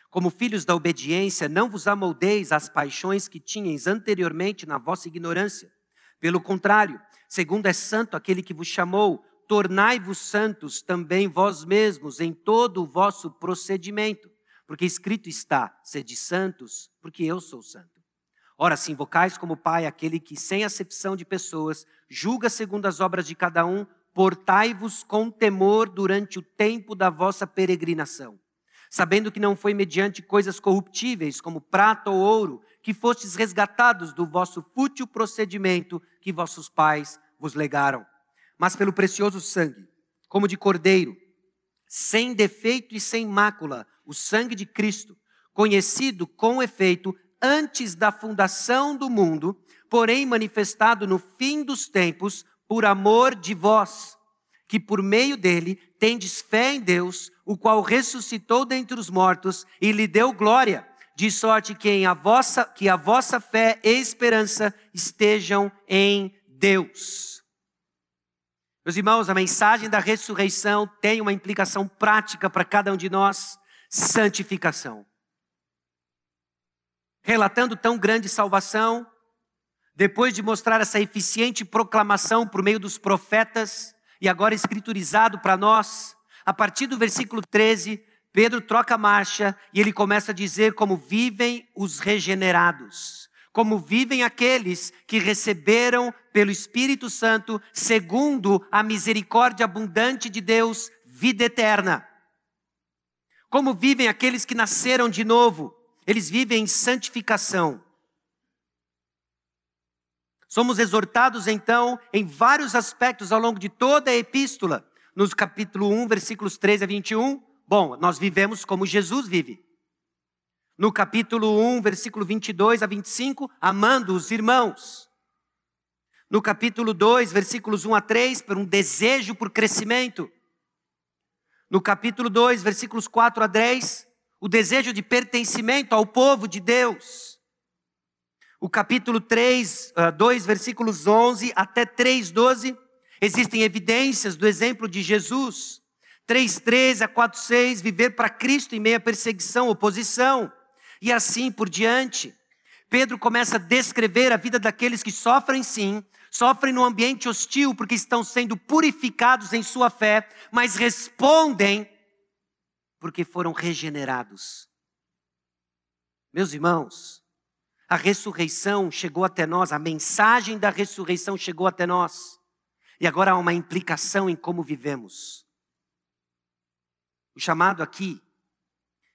Como filhos da obediência, não vos amoldeis às paixões que tinhais anteriormente na vossa ignorância. Pelo contrário, segundo é santo aquele que vos chamou, tornai-vos santos também vós mesmos em todo o vosso procedimento, porque escrito está: sede santos, porque eu sou santo. Ora, se invocais como Pai aquele que, sem acepção de pessoas, julga segundo as obras de cada um, portai-vos com temor durante o tempo da vossa peregrinação, sabendo que não foi mediante coisas corruptíveis, como prata ou ouro, que fostes resgatados do vosso fútil procedimento que vossos pais vos legaram mas pelo precioso sangue, como de cordeiro, sem defeito e sem mácula, o sangue de Cristo, conhecido com efeito antes da fundação do mundo, porém manifestado no fim dos tempos por amor de vós, que por meio dele tendes fé em Deus, o qual ressuscitou dentre os mortos e lhe deu glória, de sorte que, a vossa, que a vossa fé e esperança estejam em Deus. Meus irmãos, a mensagem da ressurreição tem uma implicação prática para cada um de nós: santificação. Relatando tão grande salvação, depois de mostrar essa eficiente proclamação por meio dos profetas, e agora escriturizado para nós, a partir do versículo 13, Pedro troca a marcha e ele começa a dizer como vivem os regenerados, como vivem aqueles que receberam pelo Espírito Santo, segundo a misericórdia abundante de Deus, vida eterna. Como vivem aqueles que nasceram de novo, eles vivem em santificação. Somos exortados então em vários aspectos ao longo de toda a epístola, nos capítulo 1, versículos 13 a 21. Bom, nós vivemos como Jesus vive. No capítulo 1, versículo 22 a 25, amando os irmãos. No capítulo 2, versículos 1 a 3, por um desejo por crescimento. No capítulo 2, versículos 4 a 10, o desejo de pertencimento ao povo de Deus. O capítulo 3, 2, ah, versículos 11 até 3, 12, existem evidências do exemplo de Jesus. 3,13 a 4,6, viver para Cristo em meio à perseguição, oposição, e assim por diante. Pedro começa a descrever a vida daqueles que sofrem sim, sofrem num ambiente hostil porque estão sendo purificados em sua fé, mas respondem porque foram regenerados. Meus irmãos, a ressurreição chegou até nós, a mensagem da ressurreição chegou até nós, e agora há uma implicação em como vivemos. O chamado aqui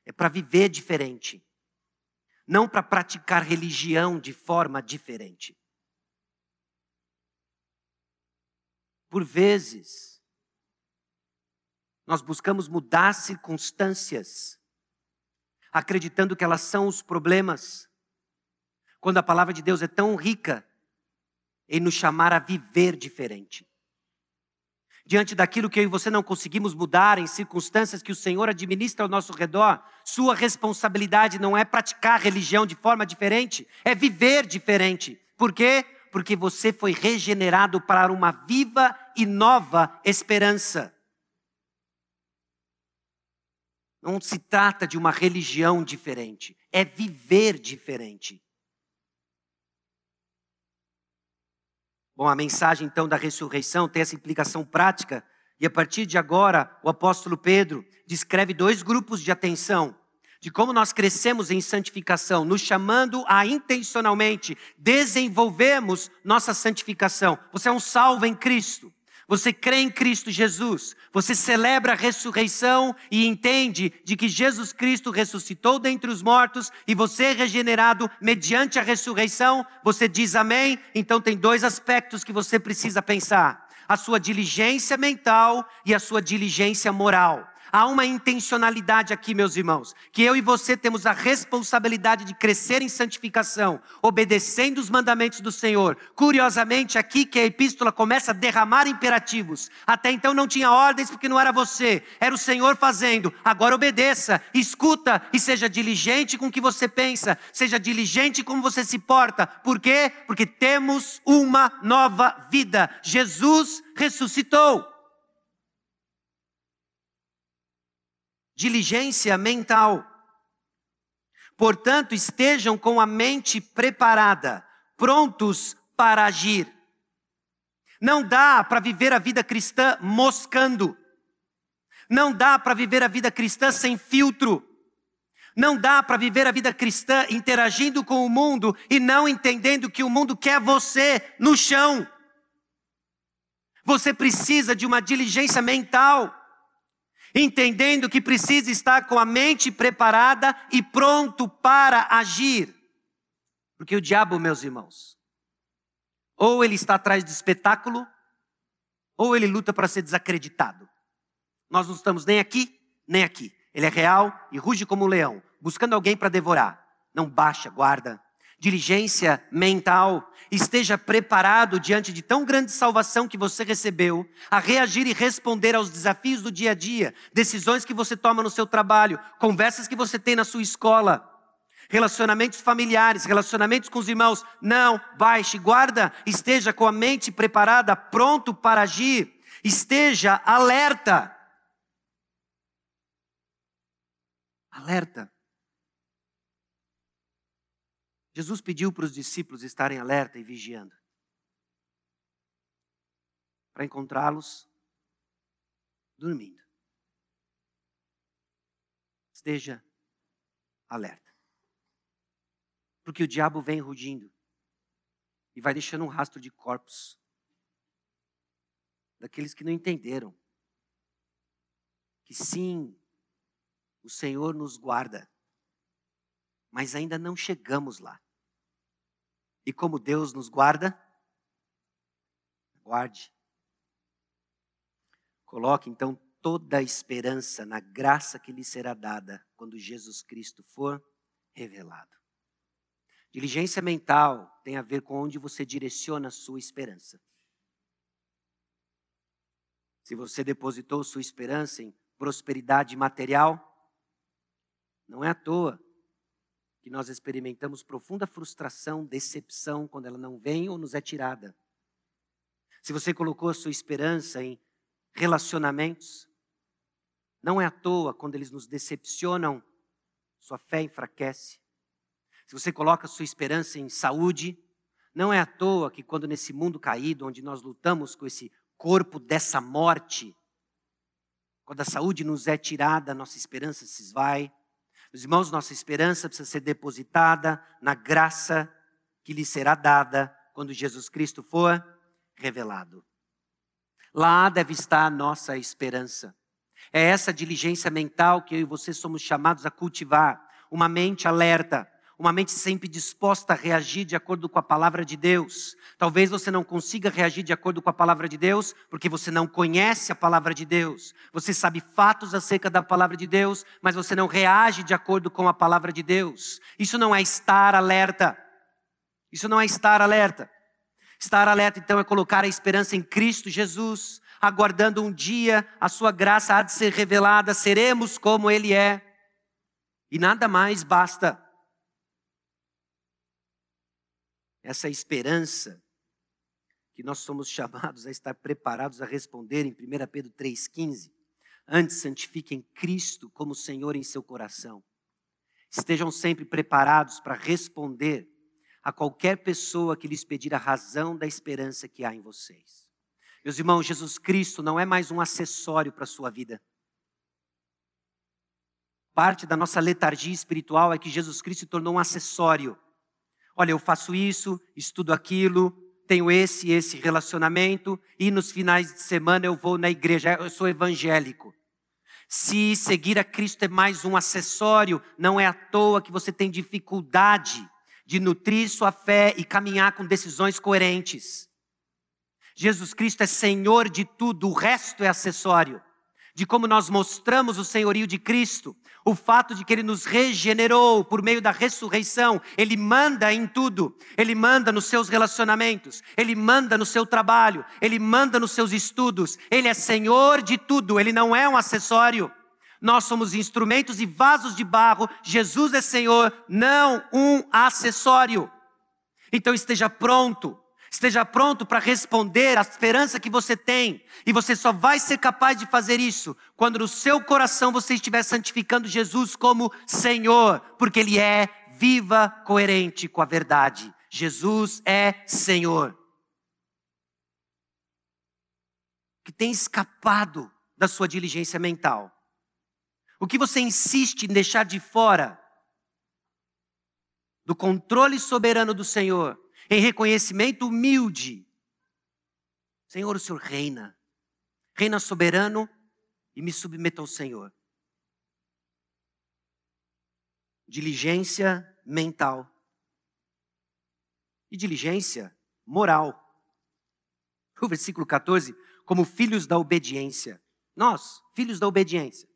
é para viver diferente, não para praticar religião de forma diferente. Por vezes, nós buscamos mudar circunstâncias, acreditando que elas são os problemas, quando a palavra de Deus é tão rica em nos chamar a viver diferente diante daquilo que eu e você não conseguimos mudar, em circunstâncias que o Senhor administra ao nosso redor, sua responsabilidade não é praticar religião de forma diferente, é viver diferente. Por quê? Porque você foi regenerado para uma viva e nova esperança. Não se trata de uma religião diferente, é viver diferente. Bom, a mensagem então da ressurreição tem essa implicação prática, e a partir de agora, o apóstolo Pedro descreve dois grupos de atenção de como nós crescemos em santificação, nos chamando a intencionalmente desenvolvermos nossa santificação. Você é um salvo em Cristo. Você crê em Cristo Jesus, você celebra a ressurreição e entende de que Jesus Cristo ressuscitou dentre os mortos e você é regenerado mediante a ressurreição, você diz amém? Então tem dois aspectos que você precisa pensar: a sua diligência mental e a sua diligência moral. Há uma intencionalidade aqui, meus irmãos, que eu e você temos a responsabilidade de crescer em santificação, obedecendo os mandamentos do Senhor. Curiosamente, aqui que a epístola começa a derramar imperativos. Até então não tinha ordens porque não era você, era o Senhor fazendo. Agora obedeça, escuta e seja diligente com o que você pensa, seja diligente como você se porta. Por quê? Porque temos uma nova vida. Jesus ressuscitou. Diligência mental. Portanto, estejam com a mente preparada, prontos para agir. Não dá para viver a vida cristã moscando. Não dá para viver a vida cristã sem filtro. Não dá para viver a vida cristã interagindo com o mundo e não entendendo que o mundo quer você no chão. Você precisa de uma diligência mental entendendo que precisa estar com a mente preparada e pronto para agir. Porque o diabo, meus irmãos, ou ele está atrás de espetáculo, ou ele luta para ser desacreditado. Nós não estamos nem aqui, nem aqui. Ele é real e ruge como um leão, buscando alguém para devorar. Não baixa, guarda diligência mental, esteja preparado diante de tão grande salvação que você recebeu, a reagir e responder aos desafios do dia a dia, decisões que você toma no seu trabalho, conversas que você tem na sua escola, relacionamentos familiares, relacionamentos com os irmãos. Não, baixe, guarda, esteja com a mente preparada, pronto para agir, esteja alerta. Alerta. Jesus pediu para os discípulos estarem alerta e vigiando. Para encontrá-los dormindo. Esteja alerta. Porque o diabo vem rugindo e vai deixando um rastro de corpos daqueles que não entenderam que sim, o Senhor nos guarda, mas ainda não chegamos lá. E como Deus nos guarda, guarde. Coloque então toda a esperança na graça que lhe será dada quando Jesus Cristo for revelado. Diligência mental tem a ver com onde você direciona a sua esperança. Se você depositou sua esperança em prosperidade material, não é à toa que nós experimentamos profunda frustração, decepção quando ela não vem ou nos é tirada. Se você colocou a sua esperança em relacionamentos, não é à toa quando eles nos decepcionam, sua fé enfraquece. Se você coloca sua esperança em saúde, não é à toa que quando nesse mundo caído, onde nós lutamos com esse corpo dessa morte, quando a saúde nos é tirada, nossa esperança se esvai. Meus irmãos, nossa esperança precisa ser depositada na graça que lhe será dada quando Jesus Cristo for revelado. Lá deve estar a nossa esperança. É essa diligência mental que eu e você somos chamados a cultivar, uma mente alerta, uma mente sempre disposta a reagir de acordo com a palavra de Deus. Talvez você não consiga reagir de acordo com a palavra de Deus, porque você não conhece a palavra de Deus. Você sabe fatos acerca da palavra de Deus, mas você não reage de acordo com a palavra de Deus. Isso não é estar alerta. Isso não é estar alerta. Estar alerta, então, é colocar a esperança em Cristo Jesus, aguardando um dia a sua graça há de ser revelada, seremos como Ele é. E nada mais basta. Essa esperança que nós somos chamados a estar preparados a responder em 1 Pedro 3,15. Antes, santifiquem Cristo como Senhor em seu coração. Estejam sempre preparados para responder a qualquer pessoa que lhes pedir a razão da esperança que há em vocês. Meus irmãos, Jesus Cristo não é mais um acessório para a sua vida. Parte da nossa letargia espiritual é que Jesus Cristo se tornou um acessório Olha, eu faço isso, estudo aquilo, tenho esse e esse relacionamento e nos finais de semana eu vou na igreja, eu sou evangélico. Se seguir a Cristo é mais um acessório, não é à toa que você tem dificuldade de nutrir sua fé e caminhar com decisões coerentes. Jesus Cristo é Senhor de tudo, o resto é acessório. De como nós mostramos o senhorio de Cristo, o fato de que ele nos regenerou por meio da ressurreição, ele manda em tudo. Ele manda nos seus relacionamentos, ele manda no seu trabalho, ele manda nos seus estudos. Ele é senhor de tudo, ele não é um acessório. Nós somos instrumentos e vasos de barro. Jesus é Senhor, não um acessório. Então esteja pronto Esteja pronto para responder à esperança que você tem. E você só vai ser capaz de fazer isso quando no seu coração você estiver santificando Jesus como Senhor, porque Ele é viva, coerente com a verdade. Jesus é Senhor. Que tem escapado da sua diligência mental. O que você insiste em deixar de fora do controle soberano do Senhor em reconhecimento humilde. Senhor, o Senhor reina, reina soberano e me submeto ao Senhor. Diligência mental e diligência moral. O versículo 14, como filhos da obediência. Nós, filhos da obediência.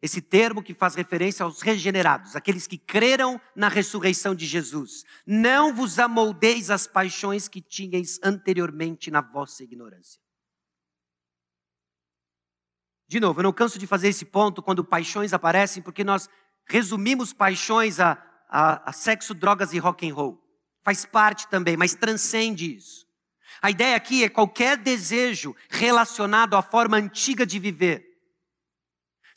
Esse termo que faz referência aos regenerados, aqueles que creram na ressurreição de Jesus. Não vos amoldeis as paixões que tinhais anteriormente na vossa ignorância. De novo, eu não canso de fazer esse ponto quando paixões aparecem, porque nós resumimos paixões a, a, a sexo, drogas e rock and roll. Faz parte também, mas transcende isso. A ideia aqui é qualquer desejo relacionado à forma antiga de viver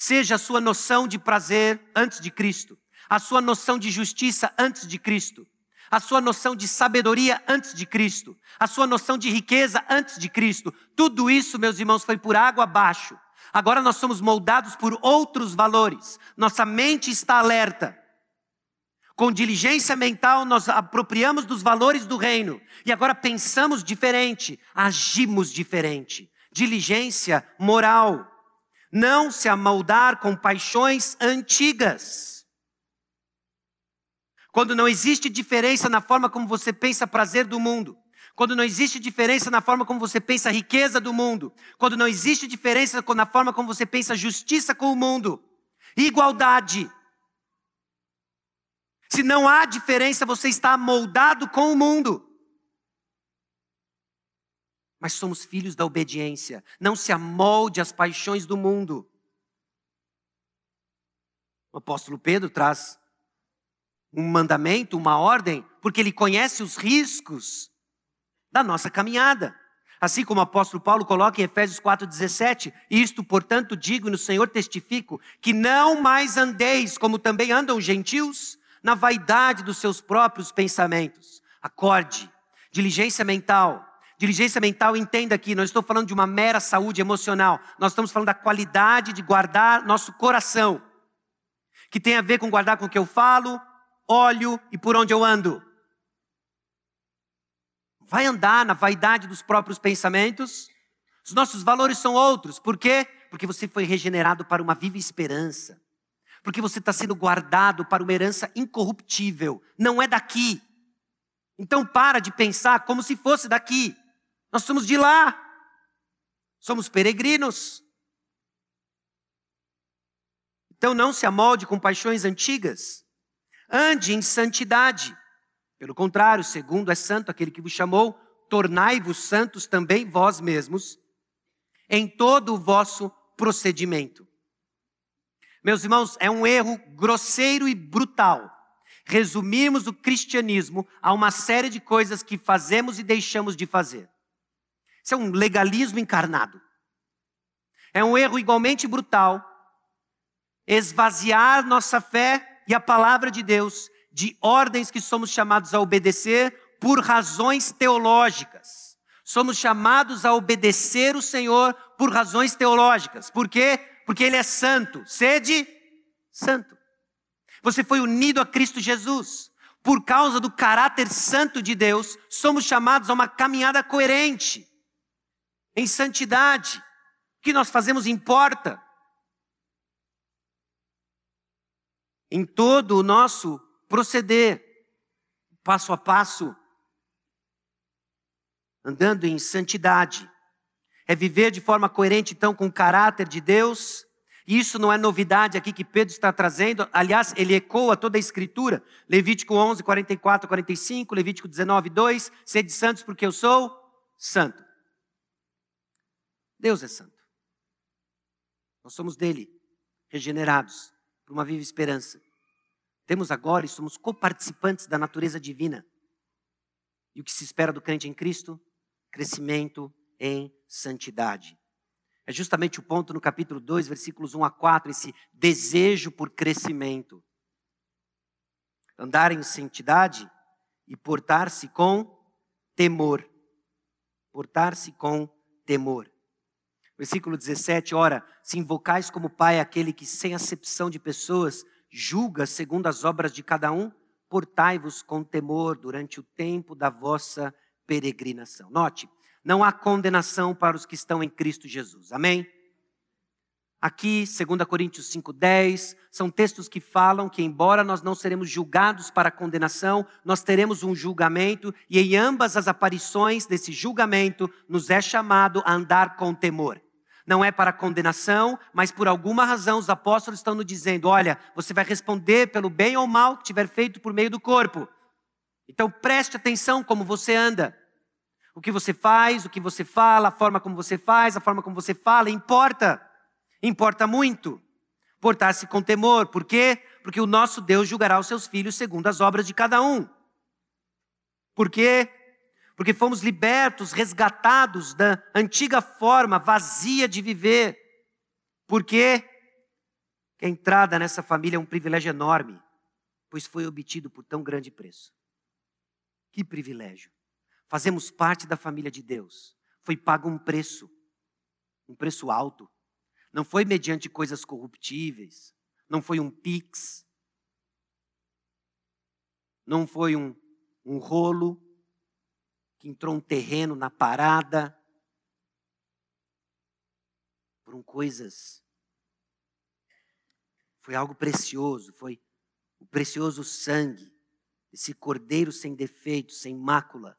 seja a sua noção de prazer antes de Cristo, a sua noção de justiça antes de Cristo, a sua noção de sabedoria antes de Cristo, a sua noção de riqueza antes de Cristo. Tudo isso, meus irmãos, foi por água abaixo. Agora nós somos moldados por outros valores. Nossa mente está alerta. Com diligência mental, nós apropriamos dos valores do reino. E agora pensamos diferente, agimos diferente. Diligência moral. Não se amoldar com paixões antigas. Quando não existe diferença na forma como você pensa prazer do mundo, quando não existe diferença na forma como você pensa riqueza do mundo, quando não existe diferença na forma como você pensa justiça com o mundo, igualdade. Se não há diferença, você está moldado com o mundo. Mas somos filhos da obediência. Não se amolde às paixões do mundo. O apóstolo Pedro traz um mandamento, uma ordem, porque ele conhece os riscos da nossa caminhada. Assim como o apóstolo Paulo coloca em Efésios 4,17, isto, portanto, digo e no Senhor testifico, que não mais andeis como também andam os gentios, na vaidade dos seus próprios pensamentos. Acorde, diligência mental. Diligência mental, entenda aqui, não estou falando de uma mera saúde emocional, nós estamos falando da qualidade de guardar nosso coração, que tem a ver com guardar com o que eu falo, olho e por onde eu ando. Vai andar na vaidade dos próprios pensamentos? Os nossos valores são outros. Por quê? Porque você foi regenerado para uma viva esperança. Porque você está sendo guardado para uma herança incorruptível. Não é daqui. Então para de pensar como se fosse daqui. Nós somos de lá. Somos peregrinos. Então não se amolde com paixões antigas. Ande em santidade. Pelo contrário, segundo é santo aquele que vos chamou, tornai-vos santos também vós mesmos, em todo o vosso procedimento. Meus irmãos, é um erro grosseiro e brutal resumirmos o cristianismo a uma série de coisas que fazemos e deixamos de fazer. Isso é um legalismo encarnado. É um erro igualmente brutal esvaziar nossa fé e a palavra de Deus de ordens que somos chamados a obedecer por razões teológicas. Somos chamados a obedecer o Senhor por razões teológicas. Por quê? Porque Ele é santo. Sede santo. Você foi unido a Cristo Jesus. Por causa do caráter santo de Deus, somos chamados a uma caminhada coerente, em santidade. O que nós fazemos importa. em todo o nosso proceder, passo a passo, andando em santidade. É viver de forma coerente, então, com o caráter de Deus. Isso não é novidade aqui que Pedro está trazendo. Aliás, ele ecoa toda a Escritura. Levítico 11, 44, 45, Levítico 19, 2. Sede santos porque eu sou santo. Deus é santo. Nós somos dele, regenerados por uma viva esperança. Temos agora e somos coparticipantes da natureza divina. E o que se espera do crente em Cristo? Crescimento em santidade. É justamente o ponto no capítulo 2, versículos 1 a 4, esse desejo por crescimento. Andar em santidade e portar-se com temor. Portar-se com temor. Versículo 17, ora, se invocais como Pai aquele que, sem acepção de pessoas, julga segundo as obras de cada um, portai-vos com temor durante o tempo da vossa peregrinação. Note, não há condenação para os que estão em Cristo Jesus. Amém? Aqui, 2 Coríntios 5,10, são textos que falam que, embora nós não seremos julgados para condenação, nós teremos um julgamento, e em ambas as aparições desse julgamento, nos é chamado a andar com temor não é para condenação, mas por alguma razão os apóstolos estão nos dizendo: olha, você vai responder pelo bem ou mal que tiver feito por meio do corpo. Então preste atenção como você anda. O que você faz, o que você fala, a forma como você faz, a forma como você fala, importa. Importa muito. Portar-se com temor. Por quê? Porque o nosso Deus julgará os seus filhos segundo as obras de cada um. Por quê? Porque fomos libertos, resgatados da antiga forma vazia de viver. Porque a entrada nessa família é um privilégio enorme. pois foi obtido por tão grande preço. Que privilégio! Fazemos parte da família de Deus. Foi pago um preço, um preço alto. Não foi mediante coisas corruptíveis, não foi um pix, não foi um, um rolo que entrou um terreno na parada. Foram coisas. Foi algo precioso, foi o precioso sangue, esse cordeiro sem defeito, sem mácula,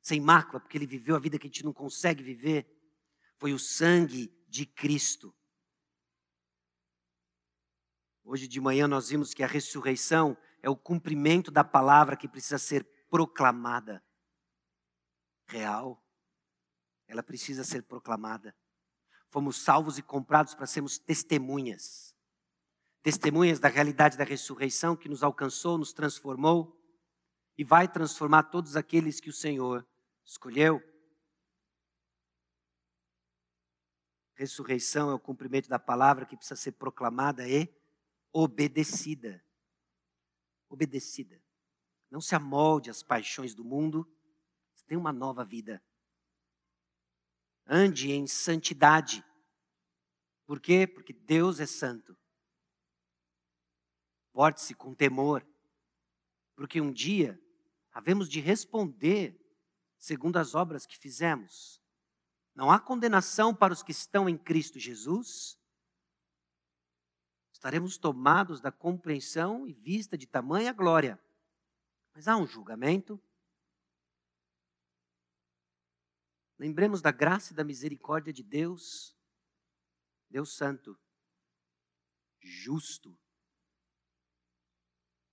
sem mácula, porque ele viveu a vida que a gente não consegue viver, foi o sangue de Cristo. Hoje de manhã nós vimos que a ressurreição é o cumprimento da palavra que precisa ser proclamada. Real. Ela precisa ser proclamada. Fomos salvos e comprados para sermos testemunhas testemunhas da realidade da ressurreição que nos alcançou, nos transformou e vai transformar todos aqueles que o Senhor escolheu. Ressurreição é o cumprimento da palavra que precisa ser proclamada e obedecida. Obedecida. Não se amolde às paixões do mundo, tem uma nova vida. Ande em santidade. Por quê? Porque Deus é santo. Porte-se com temor, porque um dia havemos de responder segundo as obras que fizemos. Não há condenação para os que estão em Cristo Jesus. Estaremos tomados da compreensão e vista de tamanha glória. Mas há um julgamento. Lembremos da graça e da misericórdia de Deus, Deus Santo, justo,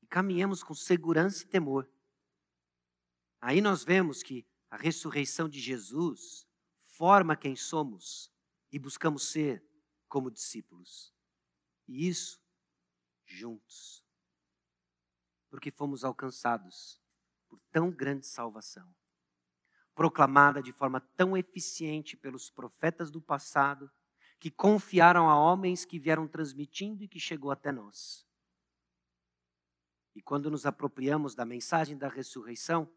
e caminhemos com segurança e temor. Aí nós vemos que a ressurreição de Jesus forma quem somos e buscamos ser como discípulos. E isso juntos. Porque fomos alcançados por tão grande salvação, proclamada de forma tão eficiente pelos profetas do passado, que confiaram a homens que vieram transmitindo e que chegou até nós. E quando nos apropriamos da mensagem da ressurreição,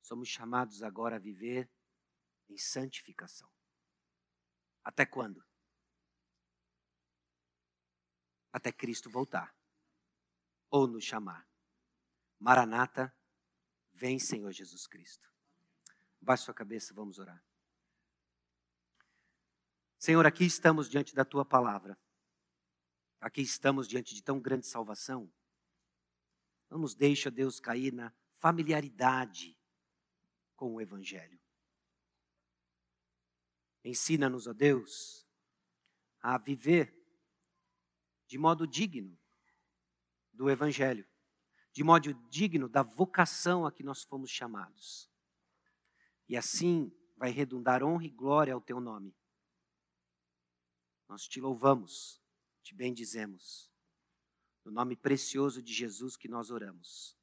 somos chamados agora a viver em santificação. Até quando? Até Cristo voltar ou nos chamar. Maranata, vem Senhor Jesus Cristo. Baixe sua cabeça, vamos orar. Senhor, aqui estamos diante da tua palavra. Aqui estamos diante de tão grande salvação não nos deixa, Deus, cair na familiaridade com o Evangelho. Ensina-nos, ó Deus, a viver de modo digno do Evangelho, de modo digno da vocação a que nós fomos chamados. E assim vai redundar honra e glória ao teu nome. Nós te louvamos, te bendizemos. No nome precioso de Jesus que nós oramos.